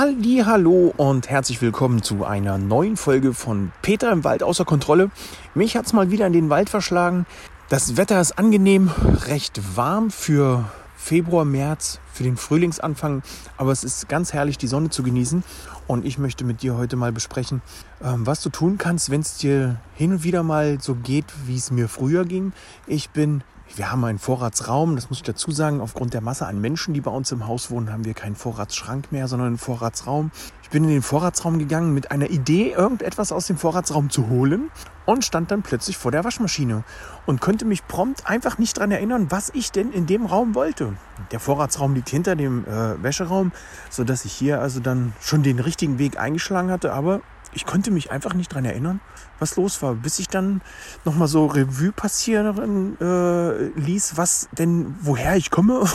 Halli, hallo und herzlich willkommen zu einer neuen Folge von Peter im Wald außer Kontrolle. Mich hat's mal wieder in den Wald verschlagen. Das Wetter ist angenehm, recht warm für Februar, März, für den Frühlingsanfang, aber es ist ganz herrlich, die Sonne zu genießen. Und ich möchte mit dir heute mal besprechen, ähm, was du tun kannst, wenn es dir hin und wieder mal so geht, wie es mir früher ging. Ich bin wir haben einen Vorratsraum, das muss ich dazu sagen. Aufgrund der Masse an Menschen, die bei uns im Haus wohnen, haben wir keinen Vorratsschrank mehr, sondern einen Vorratsraum. Ich bin in den Vorratsraum gegangen mit einer Idee, irgendetwas aus dem Vorratsraum zu holen und stand dann plötzlich vor der Waschmaschine und konnte mich prompt einfach nicht daran erinnern, was ich denn in dem Raum wollte. Der Vorratsraum liegt hinter dem äh, Wäscheraum, sodass ich hier also dann schon den richtigen Weg eingeschlagen hatte, aber ich konnte mich einfach nicht daran erinnern, was los war, bis ich dann nochmal so Revue passieren äh, ließ, was denn, woher ich komme.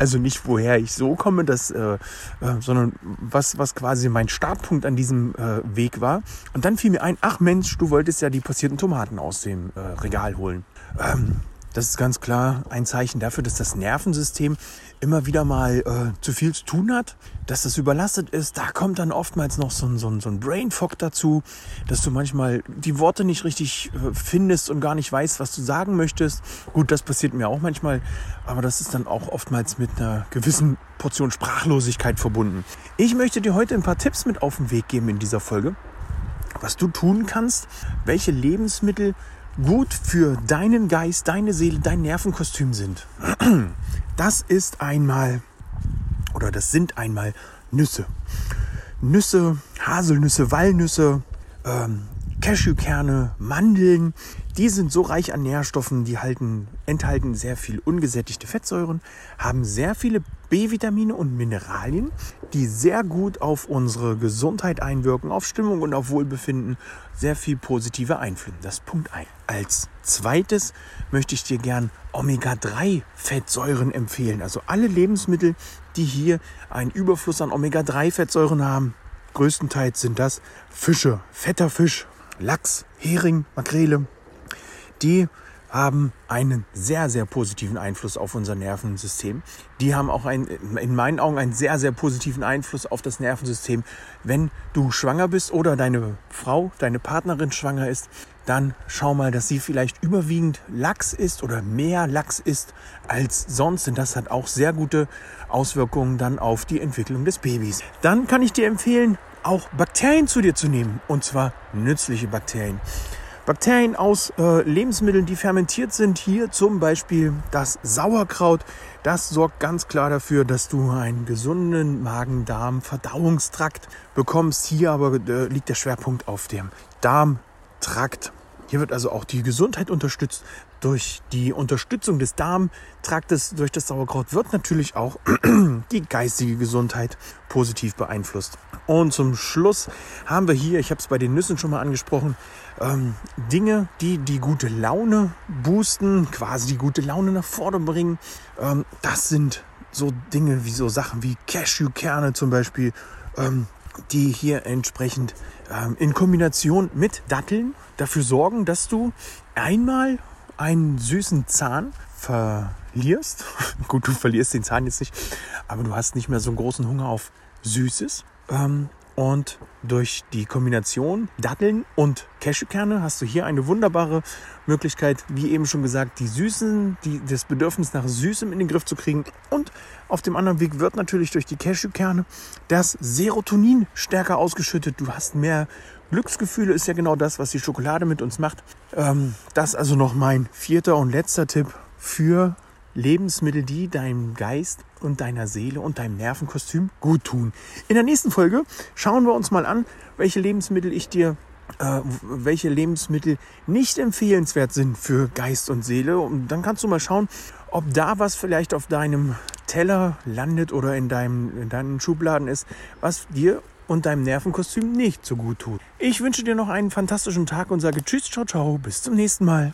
Also nicht woher ich so komme, das, äh, äh, sondern was, was quasi mein Startpunkt an diesem äh, Weg war. Und dann fiel mir ein, ach Mensch, du wolltest ja die passierten Tomaten aus dem äh, Regal holen. Ähm, das ist ganz klar ein Zeichen dafür, dass das Nervensystem immer wieder mal äh, zu viel zu tun hat, dass das überlastet ist. Da kommt dann oftmals noch so ein, so ein, so ein Brain Fog dazu, dass du manchmal die Worte nicht richtig äh, findest und gar nicht weißt, was du sagen möchtest. Gut, das passiert mir auch manchmal, aber das ist dann auch oftmals mit einer gewissen Portion Sprachlosigkeit verbunden. Ich möchte dir heute ein paar Tipps mit auf den Weg geben in dieser Folge, was du tun kannst, welche Lebensmittel gut für deinen Geist, deine Seele, dein Nervenkostüm sind. Das ist einmal, oder das sind einmal Nüsse. Nüsse, Haselnüsse, Walnüsse, ähm, Cashewkerne, Mandeln, die sind so reich an Nährstoffen, die halten, enthalten sehr viel ungesättigte Fettsäuren, haben sehr viele B-Vitamine und Mineralien, die sehr gut auf unsere Gesundheit einwirken, auf Stimmung und auf Wohlbefinden, sehr viel positive Einflüsse. Das ist Punkt 1. Als zweites möchte ich dir gern Omega-3-Fettsäuren empfehlen. Also alle Lebensmittel, die hier einen Überfluss an Omega-3-Fettsäuren haben. Größtenteils sind das Fische, fetter Fisch, Lachs, Hering, Makrele, die haben einen sehr, sehr positiven Einfluss auf unser Nervensystem. Die haben auch einen, in meinen Augen einen sehr, sehr positiven Einfluss auf das Nervensystem. Wenn du schwanger bist oder deine Frau, deine Partnerin schwanger ist, dann schau mal, dass sie vielleicht überwiegend Lachs isst oder mehr Lachs isst als sonst. Denn das hat auch sehr gute Auswirkungen dann auf die Entwicklung des Babys. Dann kann ich dir empfehlen, auch Bakterien zu dir zu nehmen. Und zwar nützliche Bakterien. Bakterien aus äh, Lebensmitteln, die fermentiert sind. Hier zum Beispiel das Sauerkraut. Das sorgt ganz klar dafür, dass du einen gesunden Magen-Darm-Verdauungstrakt bekommst. Hier aber äh, liegt der Schwerpunkt auf dem Darmtrakt. Hier wird also auch die Gesundheit unterstützt. Durch die Unterstützung des Darmtraktes durch das Sauerkraut wird natürlich auch die geistige Gesundheit positiv beeinflusst. Und zum Schluss haben wir hier, ich habe es bei den Nüssen schon mal angesprochen, ähm, Dinge, die die gute Laune boosten, quasi die gute Laune nach vorne bringen. Ähm, das sind so Dinge wie so Sachen wie Cashewkerne zum Beispiel, ähm, die hier entsprechend ähm, in Kombination mit Datteln dafür sorgen, dass du einmal einen süßen Zahn verlierst. Gut, du verlierst den Zahn jetzt nicht, aber du hast nicht mehr so einen großen Hunger auf Süßes. Ähm, und durch die Kombination Datteln und Cashewkerne hast du hier eine wunderbare Möglichkeit, wie eben schon gesagt, die Süßen, die, das Bedürfnis nach Süßem in den Griff zu kriegen. Und auf dem anderen Weg wird natürlich durch die Cashewkerne das Serotonin stärker ausgeschüttet. Du hast mehr Glücksgefühle, ist ja genau das, was die Schokolade mit uns macht. Ähm, das also noch mein vierter und letzter Tipp für Lebensmittel, die deinem Geist und deiner Seele und deinem Nervenkostüm gut tun. In der nächsten Folge schauen wir uns mal an, welche Lebensmittel ich dir äh, welche Lebensmittel nicht empfehlenswert sind für Geist und Seele. Und dann kannst du mal schauen, ob da was vielleicht auf deinem Teller landet oder in deinem in deinen Schubladen ist, was dir und deinem Nervenkostüm nicht so gut tut. Ich wünsche dir noch einen fantastischen Tag und sage Tschüss, ciao, ciao, bis zum nächsten Mal.